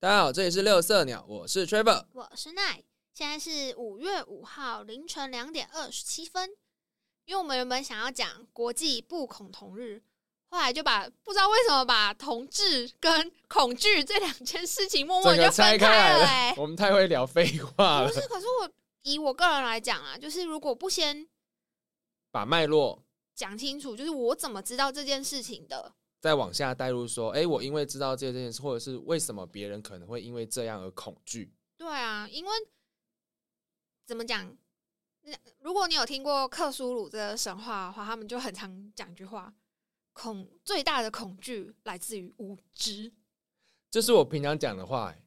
大家好，这里是六色鸟，我是 Trevor。我是奈，现在是五月五号凌晨两点二十七分。因为我们原本想要讲国际不恐同日，后来就把不知道为什么把同志跟恐惧这两件事情默默地就分开了、开来了欸。，我们太会聊废话了不。是，可是我以我个人来讲啊，就是如果不先把脉络讲清楚，就是我怎么知道这件事情的，再往下带入，说，哎、我因为知道这件事，或者是为什么别人可能会因为这样而恐惧。对啊，因为怎么讲？那如果你有听过克苏鲁这个神话的话，他们就很常讲一句话：恐最大的恐惧来自于无知。这是我平常讲的话、欸，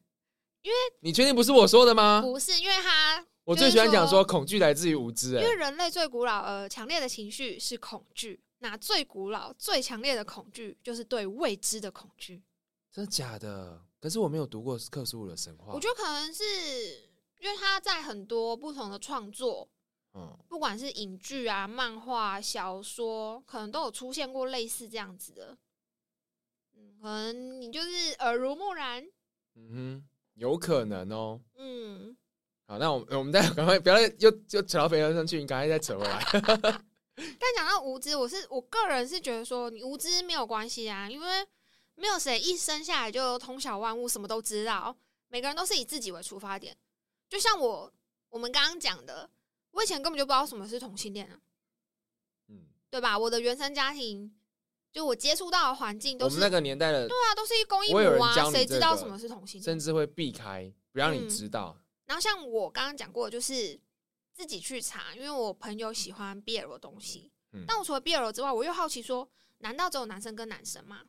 因为你确定不是我说的吗？不是，因为他我最喜欢讲说恐惧来自于无知、欸，因为人类最古老而强烈的情绪是恐惧，那最古老最强烈的恐惧就是对未知的恐惧。真的假的？可是我没有读过克苏鲁的神话。我觉得可能是因为他在很多不同的创作，嗯，不管是影剧啊、漫画、小说，可能都有出现过类似这样子的。嗯，可能你就是耳濡目染。嗯哼，有可能哦。嗯，好，那我们我们再赶快不要再又又扯到肥鹅上去，你赶快再扯回来。但讲到无知，我是我个人是觉得说，你无知没有关系啊，因为没有谁一生下来就通晓万物，什么都知道。每个人都是以自己为出发点。就像我我们刚刚讲的，我以前根本就不知道什么是同性恋啊，嗯，对吧？我的原生家庭，就我接触到的环境都是我们那个年代的对啊，都是一公一母啊，谁知道什么是同性恋？甚至会避开，不让你嗯知道。然后像我刚刚讲过的，就是自己去查，因为我朋友喜欢 BL 的东西。嗯但我除了 BL 之外，我又好奇说，难道只有男生跟男生吗？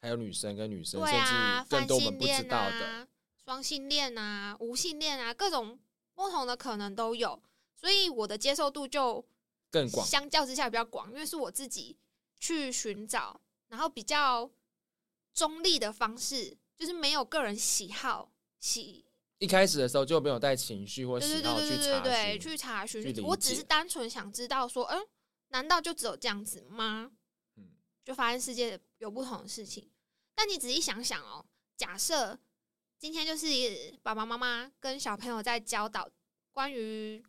还有女生跟女生，对啊，泛性恋。啊、双性恋啊、无性恋啊，各种不同的可能都有，所以我的接受度就更广。相较之下比较广，因为是我自己去寻找，然后比较中立的方式，就是没有个人喜好喜一开始的时候就没有带情绪或对对喜对对对好去查对，询，去查询。我只是单纯想知道说，嗯，难道就只有这样子吗？嗯就发现世界有不同的事情。但你仔细想想哦，假设今天就是爸爸妈妈跟小朋友在教导关于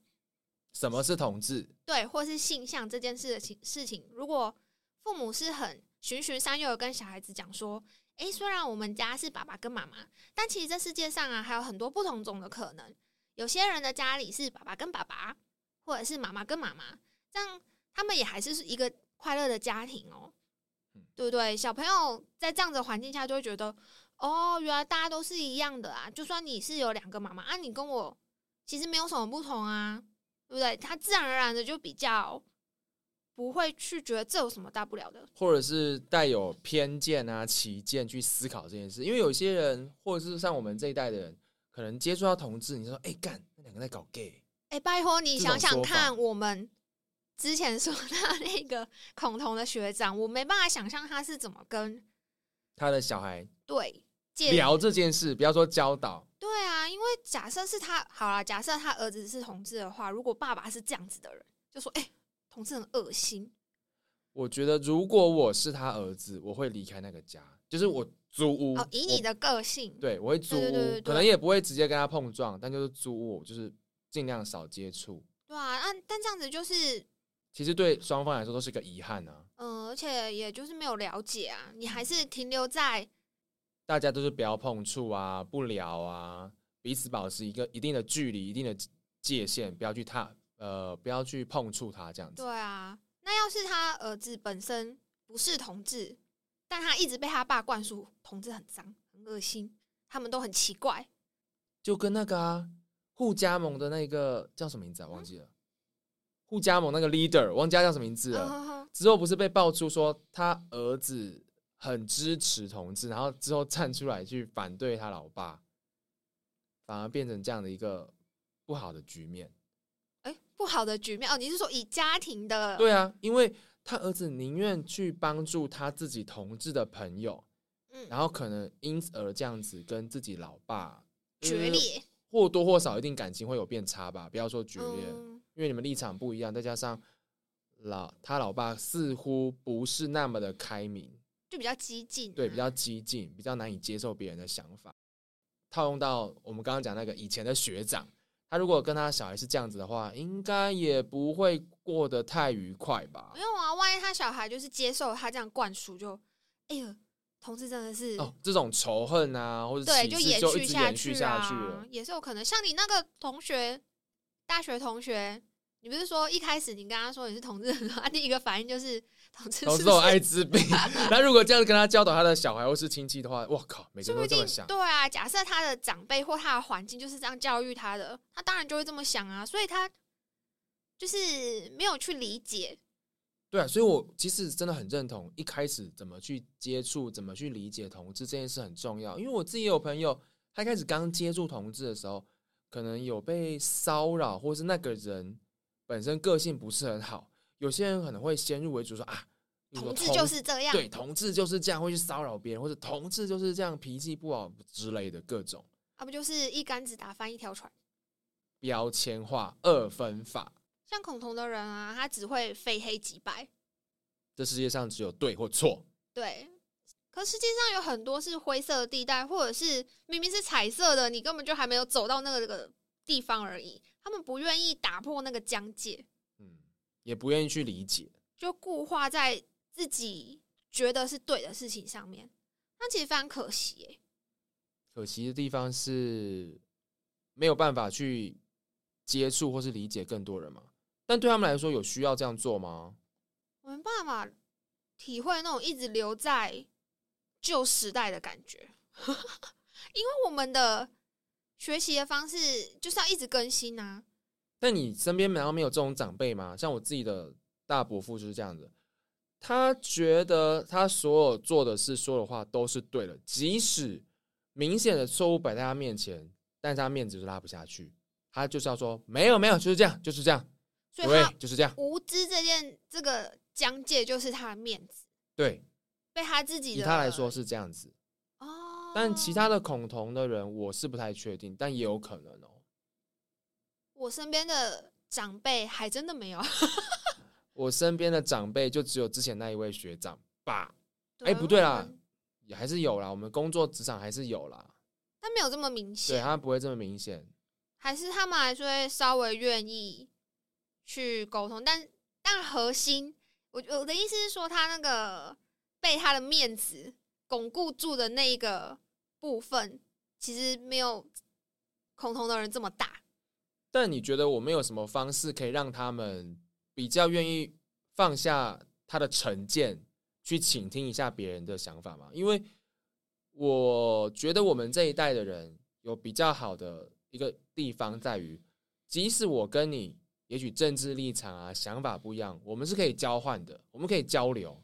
什么是同志？对或是性向这件事的情事情，如果父母是很循循善诱的跟小孩子讲说，诶，虽然我们家是爸爸跟妈妈，但其实这世界上啊还有很多不同种的可能。有些人的家里是爸爸跟爸爸，或者是妈妈跟妈妈，这样他们也还是是一个快乐的家庭哦嗯，对不对？小朋友在这样的环境下就会觉得，哦，原来大家都是一样的啊！就算你是有两个妈妈啊，你跟我其实没有什么不同啊，对不对？他自然而然的就比较不会去觉得这有什么大不了的。或者是带有偏见啊、歧见去思考这件事？因为有些人，或者是像我们这一代的人，可能接触到同志，你说，哎、干，那两个在搞 gay，哎、拜托你想想看，我们之前说他那个恐同的学长，我没办法想象他是怎么跟他的小孩对聊这件事，不要说教导，对啊，因为假设是他好了，假设他儿子是同志的话，如果爸爸是这样子的人，就说哎、同志很恶心，我觉得如果我是他儿子，我会离开那个家，就是我租屋。哦，以你的个性，对，我会租屋，对对对对可能也不会直接跟他碰撞，但就是租屋，就是尽量少接触。对啊，那但这样子就是，其实对双方来说都是个遗憾啊，嗯、而且也就是没有了解啊，你还是停留在大家都是不要碰触啊，不聊啊，彼此保持一个一定的距离、一定的界限，不要去踏呃，不要去碰触他这样子。对啊，那要是他儿子本身不是同志，但他一直被他爸灌输同志很脏、很恶心，他们都很奇怪。就跟那个啊，互加盟的那个叫什么名字啊？忘记了。互加盟那个 leader 忘记他叫什么名字了。嗯之后不是被爆出说他儿子很支持同志，然后之后站出来去反对他老爸，反而变成这样的一个不好的局面。哎、不好的局面哦，你是说以家庭的对啊，因为他儿子宁愿去帮助他自己同志的朋友，嗯然后可能因而这样子跟自己老爸呃决裂？或多或少一定感情会有变差吧，不要说决裂，嗯因为你们立场不一样，再加上老他老爸似乎不是那么的开明，就比较激进、啊对，比较激进，比较难以接受别人的想法。套用到我们刚刚讲那个以前的学长，他如果跟他小孩是这样子的话，应该也不会过得太愉快吧没？有啊，万一他小孩就是接受他这样灌输，就哎呀，同志真的是、哦，这种仇恨啊，或者对，就延续就一直延续去下去啊了。，也是有可能。像你那个同学，大学同学，你不是说一开始你跟他说你是同志，他 第一个反应就是同志是不是艾滋病，那如果这样跟他教导他的小孩或是亲戚的话，我靠，每个人都这么想。对啊。假设他的长辈或他的环境就是这样教育他的，他当然就会这么想啊。所以他就是没有去理解，对啊，所以我其实真的很认同，一开始怎么去接触、怎么去理解同志这件事很重要。因为我自己有朋友，他一开始刚接触同志的时候，可能有被骚扰，或是那个人本身个性不是很好，有些人可能会先入为主说啊，同志就是这样。对同志就是这样，会去骚扰别人，或者同志就是这样脾气不好之类的各种啊，不就是一竿子打翻一条船？标签化、二分法。像恐同的人啊，他只会非黑即白，这世界上只有对或错，对。可实际上有很多是灰色的地带，或者是明明是彩色的，你根本就还没有走到那个个地方而已。他们不愿意打破那个疆界，嗯，也不愿意去理解。就固化在自己觉得是对的事情上面，那其实非常可惜耶。可惜的地方是没有办法去接触或是理解更多人嘛。但对他们来说，有需要这样做吗？我没办法体会那种一直留在旧时代的感觉，因为我们的学习的方式就是要一直更新啊。但你身边难道没有这种长辈吗？像我自己的大伯父就是这样子，他觉得他所有做的事、说的话都是对的，即使明显的错误摆在他面前，但是他面子就是拉不下去，他就是要说没有没有，就是这样，就是这样，所以他，就是这样，无知这件这个疆界就是他的面子，对，被他自己的以他来说是这样子。哦，但其他的恐同的人，我是不太确定，但也有可能哦。我身边的长辈还真的没有。我身边的长辈就只有之前那一位学长吧，哎对不对啦也还是有啦。我们工作职场还是有啦，但没有这么明显对，他不会这么明显。还是他们还是会稍微愿意去沟通，但但核心，我我的意思是说，他那个被他的面子巩固住的那一个部分，其实没有恐同的人这么大。但你觉得我们有什么方式可以让他们比较愿意放下他的成见，去倾听一下别人的想法吗？因为我觉得我们这一代的人有比较好的一个地方在于，即使我跟你也许政治立场啊、想法不一样，我们是可以交换的，我们可以交流。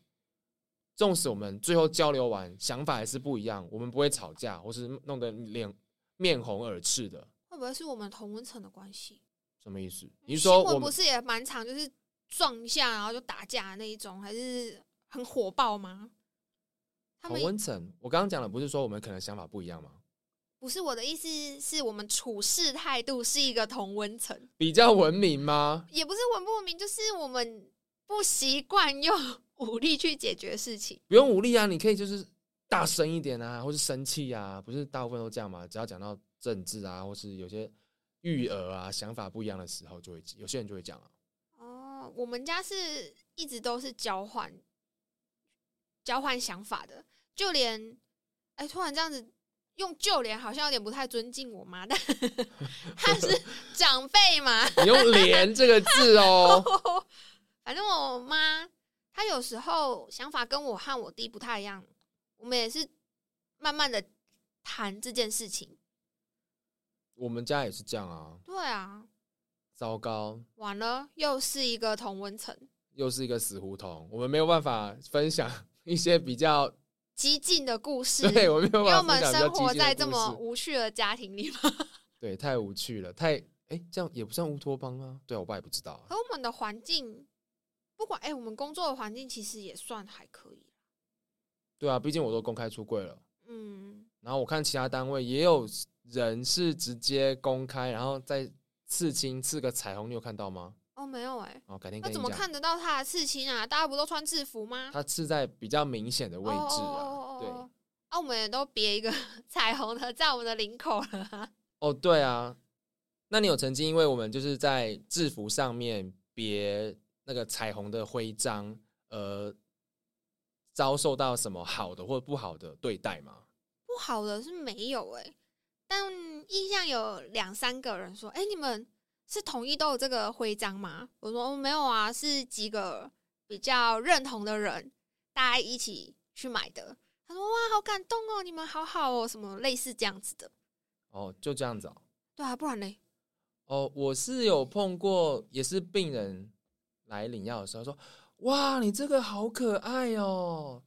纵使我们最后交流完想法还是不一样，我们不会吵架，或是弄得脸面红耳赤的。会不会是我们同温层的关系？什么意思？你是说新我们不是也蛮常就是撞一下然后就打架那一种，还是很火爆吗？他同们温层？我刚刚讲的不是说我们可能想法不一样吗？不是我的意思，是我们处事态度是一个同温层，比较文明吗？也不是文不文明，就是我们不习惯用武力去解决事情。不用武力啊，你可以就是大声一点啊，或是生气啊，不是大部分都这样嘛？只要讲到政治啊，或是有些育儿啊，想法不一样的时候，就会有些人就会讲啊。哦，我们家是一直都是交换交换想法的，就连哎，突然这样子用就连好像有点不太尊敬我妈，但 她是长辈嘛，你用“连”这个字哦，反正我妈她有时候想法跟我和我弟不太一样，我们也是慢慢的谈这件事情。我们家也是这样啊。对啊，糟糕，完了，又是一个同温层，又是一个死胡同，我们没有办法分享 一些比较，激进的故事。对我没有因为我们生活在这么无趣的家庭里嘛，对，太无趣了，太哎，这样也不算乌托邦啊。对啊我爸也不知道啊。可我们的环境，不管哎、我们工作的环境其实也算还可以。对啊，毕竟我都公开出柜了。嗯，然后我看其他单位也有人是直接公开，然后再刺青刺个彩虹，你有看到吗？哦，没有哎、哦，改天那怎么。看得到他的刺青啊？大家不都穿制服吗？他刺在比较明显的位置哦哦啊，哦哦哦啊，我们也都别一个 彩虹的在我们的领口了啊。哦，对啊，那你有曾经因为我们就是在制服上面别那个彩虹的徽章，呃，遭受到什么好的或不好的对待吗？不好的是没有哎、但印象有两三个人说：“哎、你们是统一都有这个徽章吗？”我说：“哦，没有啊，是几个比较认同的人，大家一起去买的。”他说：“哇，好感动哦，你们好好哦，什么类似这样子的。哦，就这样子哦。”对啊，不然呢？哦，我是有碰过，也是病人来领药的时候说：“哇，你这个好可爱哦，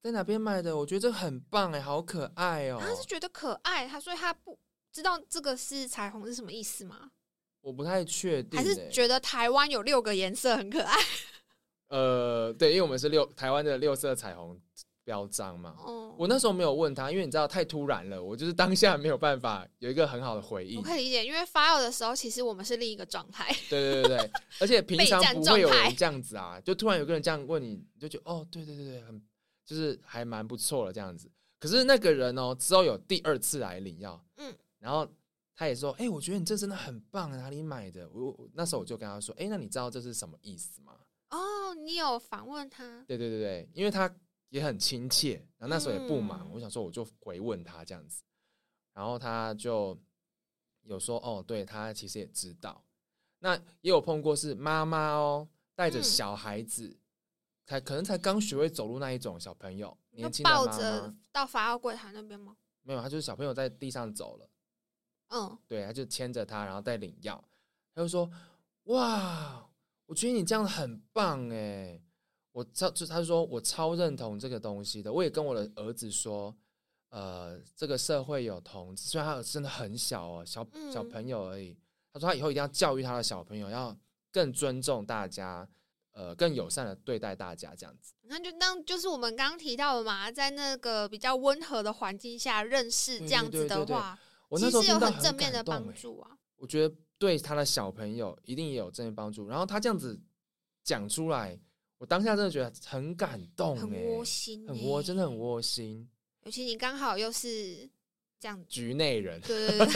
在哪边买的？我觉得这很棒哎，好可爱哦。”他是觉得可爱，他所以他不知道这个是彩虹是什么意思吗？我不太确定欸，还是觉得台湾有六个颜色很可爱？呃，对，因为我们是六台湾的六色彩虹标章嘛。哦，我那时候没有问他，因为你知道太突然了，我就是当下没有办法有一个很好的回应我。可以理解，因为发药的时候，其实我们是另一个状态。对对对对，而且平常不会有人这样子啊，就突然有个人这样问你，你就觉得哦，对对对对，很就是还蛮不错的这样子。可是那个人哦，之后有第二次来领药，嗯，然后他也说，哎、我觉得你这真的很棒，哪里买的？我我那时候我就跟他说，哎、那你知道这是什么意思吗？哦，你有访问他？对对对对，因为他也很亲切，然后那时候也不忙，嗯。我想说我就回问他这样子，然后他就有说哦，对他其实也知道，那也有碰过是妈妈哦带着嗯。小孩子，才可能才刚学会走路那一种小朋友，年轻的妈抱着妈到发药柜台那边吗？没有，他就是小朋友在地上走了，嗯，对，他就牵着他，然后带领药，他就说哇，我觉得你这样很棒哎。我超就他说我超认同这个东西的，我也跟我的儿子说，呃，这个社会有同志，虽然他真的很小哦，小小嗯朋友而已。他说他以后一定要教育他的小朋友，要更尊重大家，呃，更友善的对待大家，这样子。那就那就是我们刚刚提到的嘛，在那个比较温和的环境下认识对这样子的话，我那时候其实有很正面的帮助啊。我觉得对他的小朋友一定也有正面帮助。然后他这样子讲出来，我当下真的觉得很感动，很哎窝心、很窝，真的很。窝心。尤其你刚好又是这样，局内人对对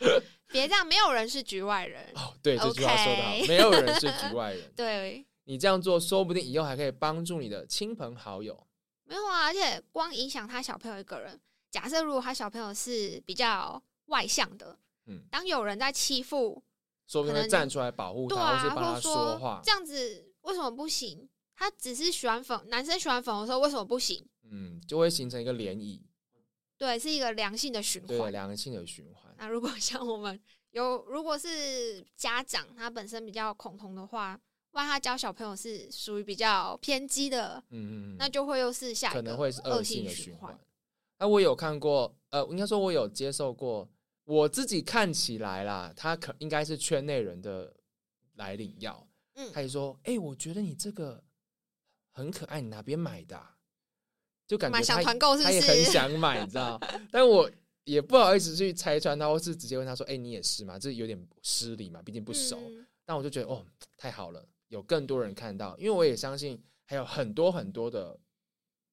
对，别这样，没有人是局外人。哦，对，这句话说的好没有人是局外人。对，你这样做，说不定以后还可以帮助你的亲朋好友。没有啊，而且光影响他小朋友一个人。假设如果他小朋友是比较外向的，嗯当有人在欺负，说不定会站出来保护他，对啊，或是帮他说话这。样子为什么不行？他只是喜欢粉，男生喜欢粉红色，为什么不行？嗯，就会形成一个涟漪，对，是一个良性的循对环。良性的循环。那如果像我们有，如果是家长他本身比较恐同的话，万一他教小朋友是属于比较偏激的，嗯嗯嗯，那就会又是下一个可能会是恶恶性的循循环。那我有看过，呃，应该说我有接受过，我自己看起来啦，他可应该是圈内人的来领药，嗯他也说，哎、我觉得你这个很可爱，你哪边买的啊、就感觉他团购是不他也很？想买，你知道？但我也不好意思去拆穿他，或是直接问他说，哎、你也是吗？这有点失礼嘛，毕竟不熟。嗯但我就觉得哦，太好了，有更多人看到，因为我也相信还有很多很多的，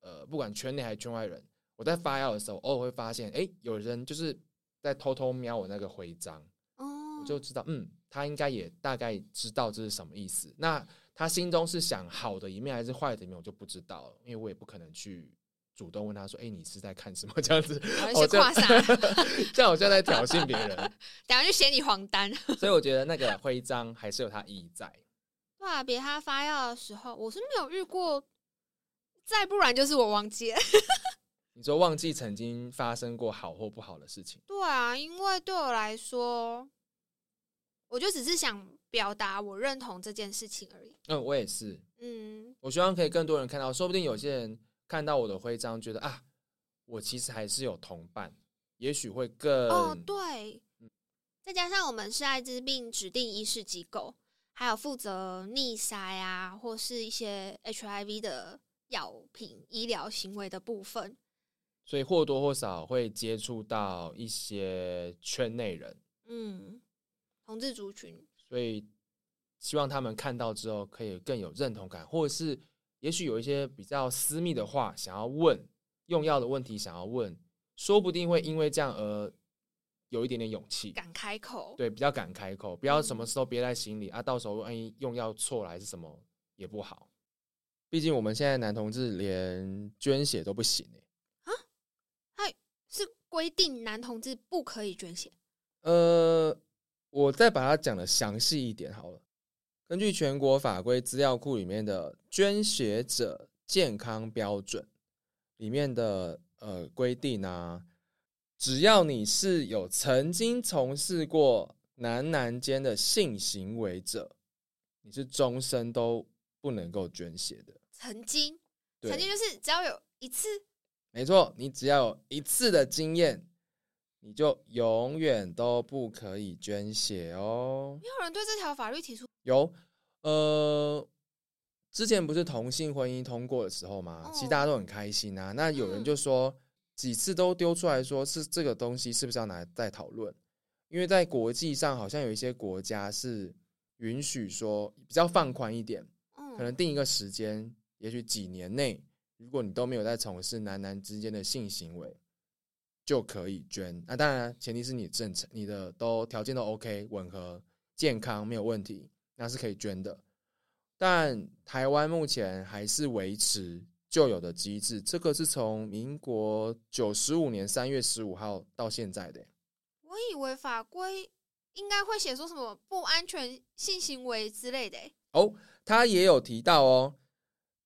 呃，不管圈内还是圈外人，我在发药的时候，偶尔会发现，哎，有人就是在偷偷瞄我那个徽章，哦我就知道，嗯，他应该也大概知道这是什么意思。那他心中是想好的一面还是坏的一面，我就不知道了，因为我也不可能去主动问他说，哎，你是在看什么这样子？好哦这一些跨啥，这样好像在挑衅别人，等下就写你黄单。所以我觉得那个徽章还是有它意义在。对啊，别他发药的时候，我是没有遇过，再不然就是我忘记了。你说忘记曾经发生过好或不好的事情，对啊，因为对我来说，我就只是想表达我认同这件事情而已。嗯，我也是，嗯，我希望可以更多人看到，说不定有些人看到我的徽章，觉得啊，我其实还是有同伴，也许会更哦，对，再加上我们是艾滋病指定医师机构，还有负责逆筛啊，或是一些 HIV 的药品医疗行为的部分。所以或多或少会接触到一些圈内人，嗯，同志族群，所以希望他们看到之后可以更有认同感，或者是也许有一些比较私密的话想要问，用药的问题想要问，说不定会因为这样而有一点点勇气，敢开口，对，比较敢开口，不要什么时候憋在心里啊，到时候万一用药错了还是什么也不好。毕竟我们现在男同志连捐血都不行哎、是规定男同志不可以捐血。呃，我再把它讲的详细一点好了。根据全国法规资料库里面的捐血者健康标准里面的呃规定啊，只要你是有曾经从事过男男间的性行为者，你是终身都不能够捐血的。曾经，对曾经就是只要有一次，没错，你只要有一次的经验，你就永远都不可以捐血哦。没有人对这条法律提出有，呃，之前不是同性婚姻通过的时候嘛，其实哦大家都很开心啊。那有人嗯就说，几次都丢出来说是这个东西是不是要拿来再讨论？因为在国际上好像有一些国家是允许说比较放宽一点，嗯，可能定一个时间，也许几年内，如果你都没有在从事男男之间的性行为，就可以捐。那当然，前提是你正常，你的都条件都 OK，吻合、健康没有问题，那是可以捐的。但台湾目前还是维持旧有的机制，这个是从民国九十五年三月十五号到现在的欸、我以为法规应该会写说什么不安全性行为之类的欸。哦，他也有提到哦，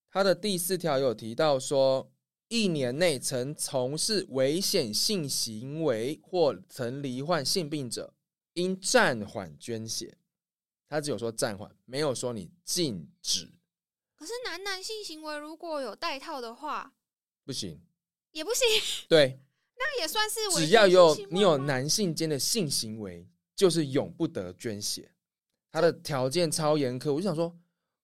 他的第四条有提到说，一年内曾从事危险性行为或曾罹患性病者，应暂缓捐血。他只有说暂缓，没有说你禁止，可是男男性行为如果有带套的话，不行。也不行，对，那也算是只要有你有男性间的性行为，就是永不得捐血。他的条件超严苛，我就想说，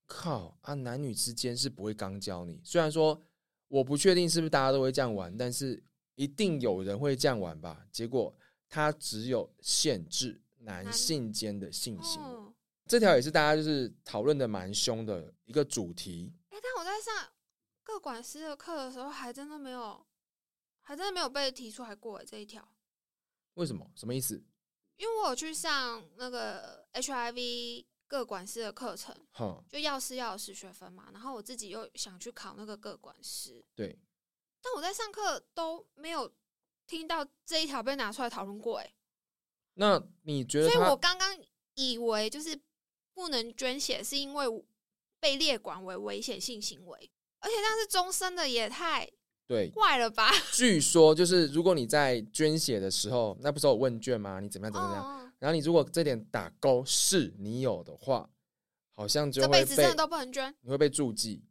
靠啊，男女之间是不会刚教你。虽然说我不确定是不是大家都会这样玩，但是一定有人会这样玩吧？结果他只有限制男男性间的性行为，嗯，这条也是大家就是讨论的蛮凶的一个主题。哎、但我在上各管师的课的时候，还真的没有，还真的没有被提出来过欸这一条。为什么？什么意思？因为我有去上那个 HIV 各管师的课程，哼，就药师要有十学分嘛，然后我自己又想去考那个各管师，对，但我在上课都没有听到这一条被拿出来讨论过，哎，那你觉得所以我刚刚以为就是不能捐血，是因为被列管为危险性行为，而且那是终身的，也太对怪了吧？据说就是，如果你在捐血的时候，那不是有问卷吗？你怎么样怎么样？哦然后你如果这点打勾是你有的话，好像就这会被都不能捐。你会被注记，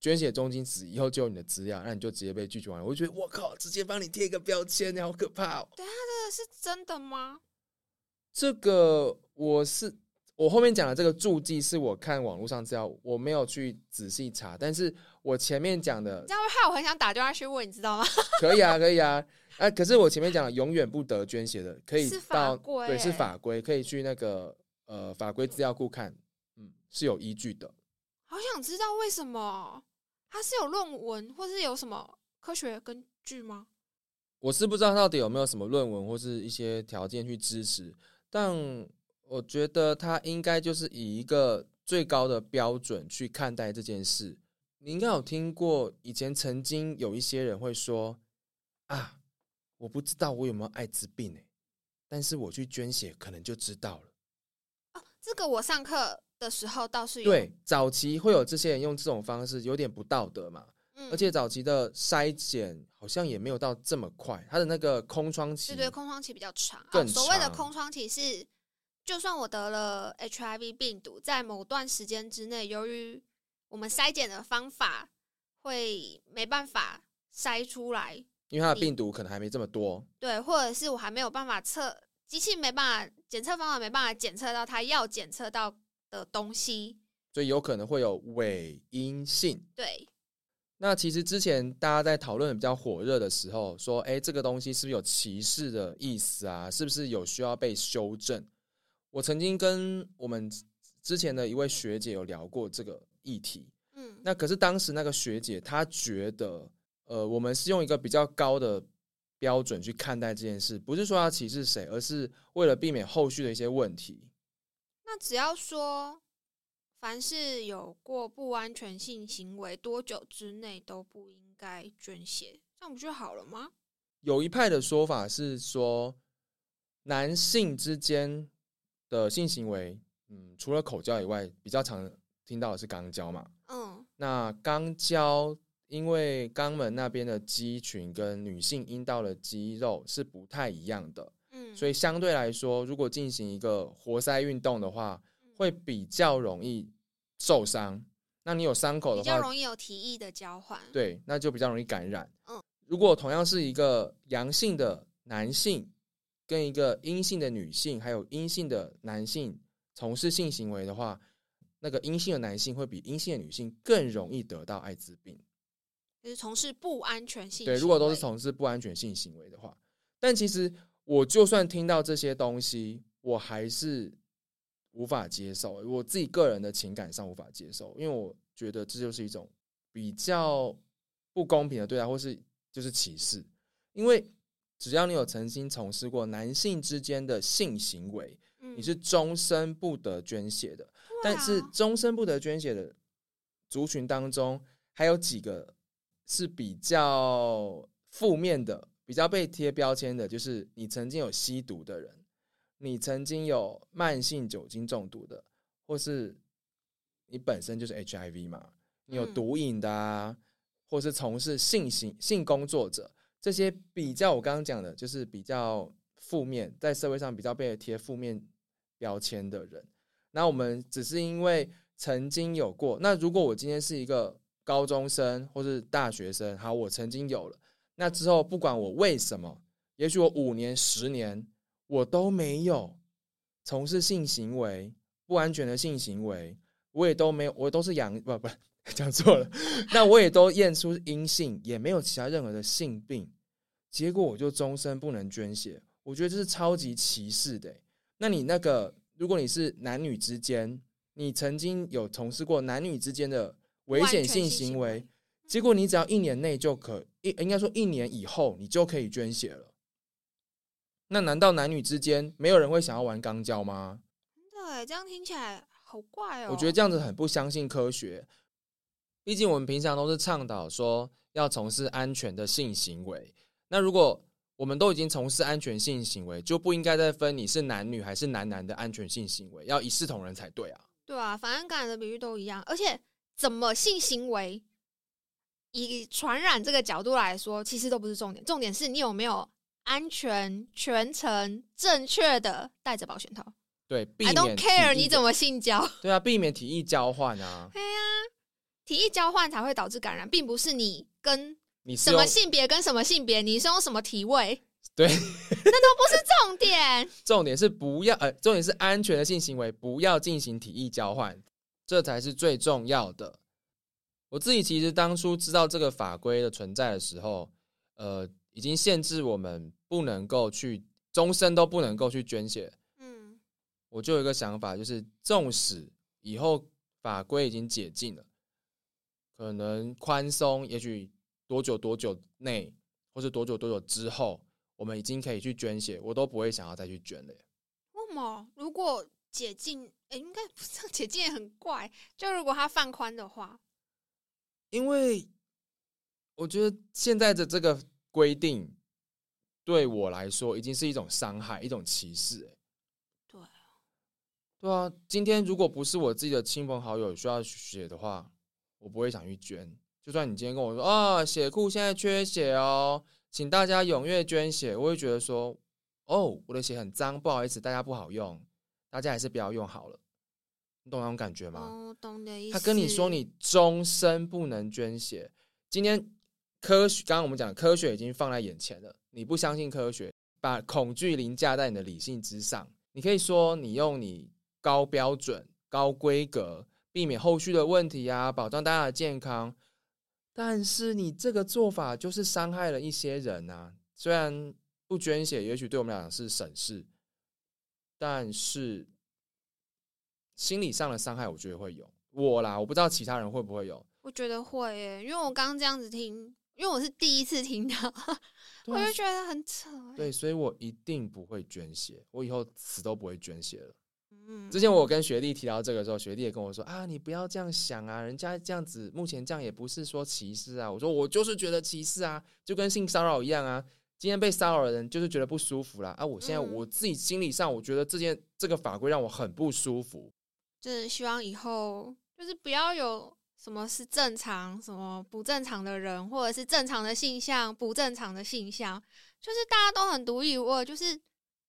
捐血中心纸以后就有你的资料，那你就直接被拒绝完了。我就觉得我靠，直接帮你贴一个标签，你好可怕哦！对啊这个是真的吗？这个我是我后面讲的这个注记是我看网络上资料，我没有去仔细查，但是我前面讲的这样会害我很想打电话去问，你知道吗？可以啊，可以啊，啊，可是我前面讲的永远不得捐血的，可以是法到规对，是欸法规，可以去那个呃法规资料库看，嗯，是有依据的。好想知道为什么它是有论文，或是有什么科学根据吗？我是不知道到底有没有什么论文或是一些条件去支持，但我觉得它应该就是以一个最高的标准去看待这件事。你应该有听过，以前曾经有一些人会说啊，我不知道我有没有艾滋病诶、但是我去捐血可能就知道了。哦，这个我上课的时候倒是有，对，早期会有这些人用这种方式，有点不道德嘛。嗯，而且早期的筛检好像也没有到这么快，它的那个空窗期对对，空窗期比较长。更哦、所谓的空窗期是，就算我得了 HIV 病毒，在某段时间之内，由于我们筛检的方法会没办法筛出来，因为它的病毒可能还没这么多。对，或者是我还没有办法测，机器没办法检测方法没办法检测到它要检测到的东西。所以有可能会有伪阴性。对，那其实之前大家在讨论比较火热的时候，说，哎，这个东西是不是有歧视的意思啊？是不是有需要被修正？我曾经跟我们之前的一位学姐有聊过这个议题。嗯，那可是当时那个学姐她觉得，呃，我们是用一个比较高的标准去看待这件事，不是说要歧视谁，而是为了避免后续的一些问题。那只要说，凡是有过不安全性行为，多久之内都不应该捐血，这样不就好了吗？有一派的说法是说，男性之间的性行为，嗯，除了口交以外，比较常听到的是肛交嘛。嗯那肛交，因为肛门那边的肌群跟女性阴道的肌肉是不太一样的，嗯，所以相对来说，如果进行一个活塞运动的话，会比较容易受伤。那你有伤口的话，比较容易有体液的交换。，对，那就比较容易感染。嗯，如果同样是一个阳性的男性跟一个阴性的女性，还有阴性的男性从事性行为的话，那个阴性的男性会比阴性的女性更容易得到艾滋病。就是从事不安全性。对，如果都是，从事不安全性行为的话，但其实我就算听到这些东西，我还是无法接受。我自己个人的情感上无法接受，因为我觉得这就是一种比较不公平的对待，或是就是歧视。因为只要你有曾经从事过男性之间的性行为，嗯你是终身不得捐血的。但是终身不得捐血的族群当中，还有几个是比较负面的、比较被贴标签的，就是你曾经有吸毒的人，你曾经有慢性酒精中毒的，或是你本身就是 HIV 嘛，你有嗯毒瘾的啊，或是从事性行性工作者，这些比较我刚刚讲的，就是比较负面，在社会上比较被贴负面标签的人。那我们只是因为曾经有过，那如果我今天是一个高中生或是大学生，好，我曾经有了，那之后不管我为什么，也许我五年、十年我都没有从事性行为、不安全的性行为，我也都没有，我都是阳不不讲错了，那我也都验出阴性，也没有其他任何的性病，结果我就终身不能捐血，我觉得这是超级歧视的、那你那个，如果你是男女之间，你曾经有从事过男女之间的危险性行为，结果你只要一年内就可一应该说一年以后你就可以捐血了。那难道男女之间没有人会想要玩肛交吗？对，这样听起来好怪哦。我觉得这样子很不相信科学。毕竟我们平常都是倡导说要从事安全的性行为。那如果我们都已经从事安全性行为，就不应该再分你是男女还是男男的安全性行为，要一视同仁才对啊。对啊，反正感染的比率都一样，而且怎么性行为，以传染这个角度来说，其实都不是重点，重点是你有没有安全、全程、正确的戴着保险套。对，避 I don't care 你怎么性交，对啊，避免体液交换啊。对啊、体液交换才会导致感染，并不是你跟你什么性别跟什么性别，你是用什么体位，对，那都不是重点。重点是不要呃，重点是安全的性行为不要进行体液交换，这才是最重要的。我自己其实当初知道这个法规的存在的时候，呃，已经限制我们不能够去终身都不能够去捐血。嗯，我就有一个想法，就是纵使以后法规已经解禁了，可能宽松，也许多久多久内，或是多久多久之后，我们已经可以去捐血，我都不会想要再去捐了耶。为什么？如果解禁，诶，应该不是 解禁也很怪。就如果他放宽的话，因为我觉得现在的这个规定对我来说已经是一种伤害，一种歧视。哎，对啊，对啊，今天如果不是我自己的亲朋好友需要血的话，我不会想去捐。就算你今天跟我说啊，血库现在缺血哦，请大家踊跃捐血，我会觉得说，哦，我的血很脏，不好意思，大家不好用，大家还是不要用好了。你懂那种感觉吗？哦，懂的意思。他跟你说你终身不能捐血，今天科学，刚刚我们讲科学已经放在眼前了，你不相信科学，把恐惧凌驾在你的理性之上。你可以说你用你高标准、高规格，避免后续的问题啊，保障大家的健康，但是你这个做法就是伤害了一些人啊。虽然不捐血，也许对我们来讲是省事，但是心理上的伤害，我觉得会有。我啦，我不知道其他人会不会有。我觉得会耶，因为我刚刚这样子听，因为我是第一次听到，我就觉得很扯欸。对，所以我一定不会捐血，我以后死都不会捐血了。嗯，之前我跟学弟提到这个时候，学弟也跟我说啊，你不要这样想啊，人家这样子，目前这样也不是说歧视啊。我说我就是觉得歧视啊，就跟性骚扰一样啊。今天被骚扰的人就是觉得不舒服啦啊！我现在嗯我自己心理上，我觉得这件这个法规让我很不舒服。就是希望以后就是不要有什么是正常，什么不正常的人，或者是正常的性向、不正常的性向，就是大家都很独一无二，就是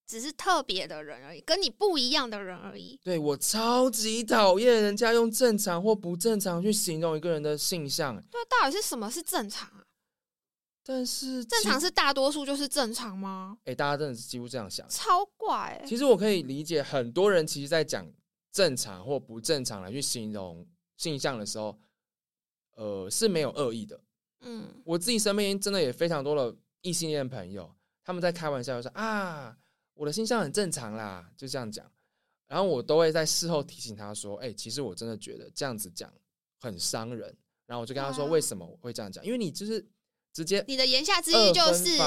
只是特别的人而已，跟你不一样的人而已。对我超级讨厌人家用正常或不正常去形容一个人的性向，对，到底是什么是正常啊？但是正常是大多数就是正常吗？哎、大家真的是几乎这样想。超怪、欸！其实我可以理解，很多人其实在讲正常或不正常来去形容性向的时候，呃是没有恶意的。嗯，我自己身边真的也非常多的异性恋朋友，他们在开玩笑就说啊，我的性向很正常啦，就这样讲。然后我都会在事后提醒他说，哎、其实我真的觉得这样子讲很伤人。然后我就跟他说，为什么我会这样讲？因为你就是直接你的言下之意就是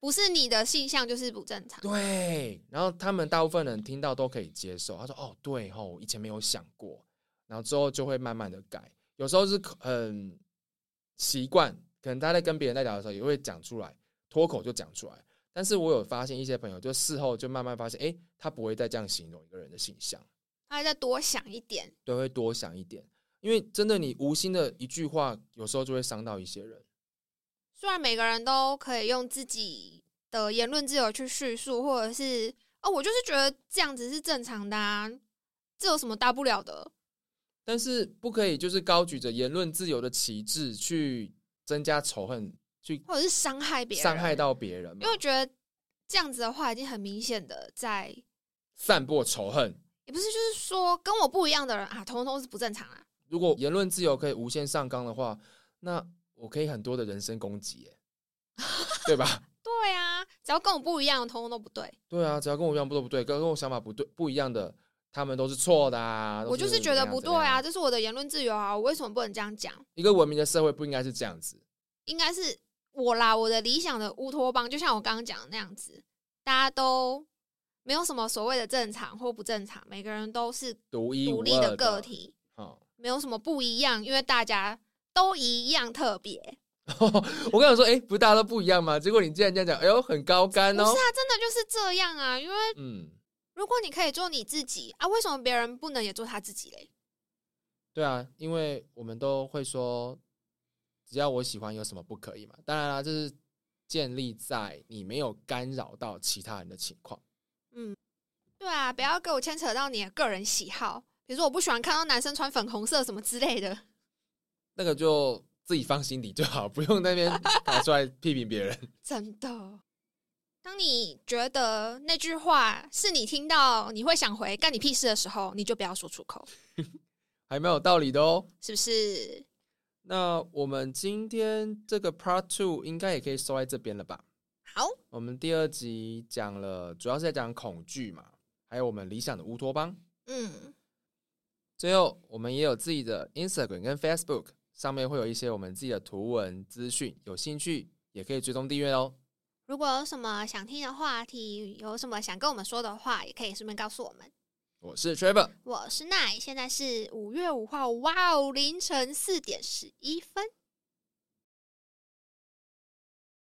不是你的性向就是不正常。对，然后他们大部分人听到都可以接受。他说：“哦，对哦，我以前没有想过。”然后之后就会慢慢的改。有时候是很习惯，可能他在跟别人在聊的时候也会讲出来，脱口就讲出来。但是我有发现一些朋友，就事后就慢慢发现，哎，他不会再这样形容一个人的形象，他还再多想一点。对，会多想一点。因为真的，你无心的一句话，有时候就会伤到一些人。虽然每个人都可以用自己的言论自由去叙述，或者是哦，我就是觉得这样子是正常的啊，这有什么大不了的？但是不可以就是高举着言论自由的旗帜去增加仇恨，去或者是伤害别人，伤害，到别人因为，我觉得这样子的话，已经很明显的在，散播仇恨。也不是就是说跟我不一样的人啊，通通是不正常啊。如果言论自由可以无限上纲的话，那我可以很多的人身攻击，耶，对吧？对啊，只要跟我不一样的，通通都不对。对啊，只要跟我一样不都不对，跟跟我想法不对不一样的，他们都是错的啊。我就是觉得不对啊，这是我的言论自由啊，我为什么不能这样讲？一个文明的社会不应该是这样子。应该是我啦，我的理想的乌托邦，就像我刚刚讲的那样子，大家都没有什么所谓的正常或不正常，每个人都是独一独立的个，体，哦，没有什么不一样，因为大家都一样特别。我跟你说，哎、不是大家都不一样吗？结果你竟然这样讲，哎呦，很高干哦不是。啊，真的就是这样啊，因为嗯，如果你可以做你自己啊，为什么别人不能也做他自己嘞？对啊，因为我们都会说，只要我喜欢，有什么不可以嘛？当然啦，这是建立在你没有干扰到其他人的情况。嗯对啊，不要给我牵扯到你的个人喜好，比如说我不喜欢看到男生穿粉红色什么之类的。那个就自己放心底就好，不用那边跑出来批评别人。真的，当你觉得那句话是你听到你会想回干你屁事的时候，你就不要说出口，还蛮有道理的哦。是不是？那我们今天这个 Part Two 应该也可以收在这边了吧？好，我们第二集讲了，主要是在讲恐惧嘛，还有我们理想的乌托邦。嗯，最后，我们也有自己的 Instagram 跟 Facebook，上面会有一些我们自己的图文资讯，有兴趣也可以追踪订阅哦。如果有什么想听的话题，有什么想跟我们说的话，也可以顺便告诉我们。我是 Trevor，我是奈，现在是五月五号，哇哦，凌晨四点十一分。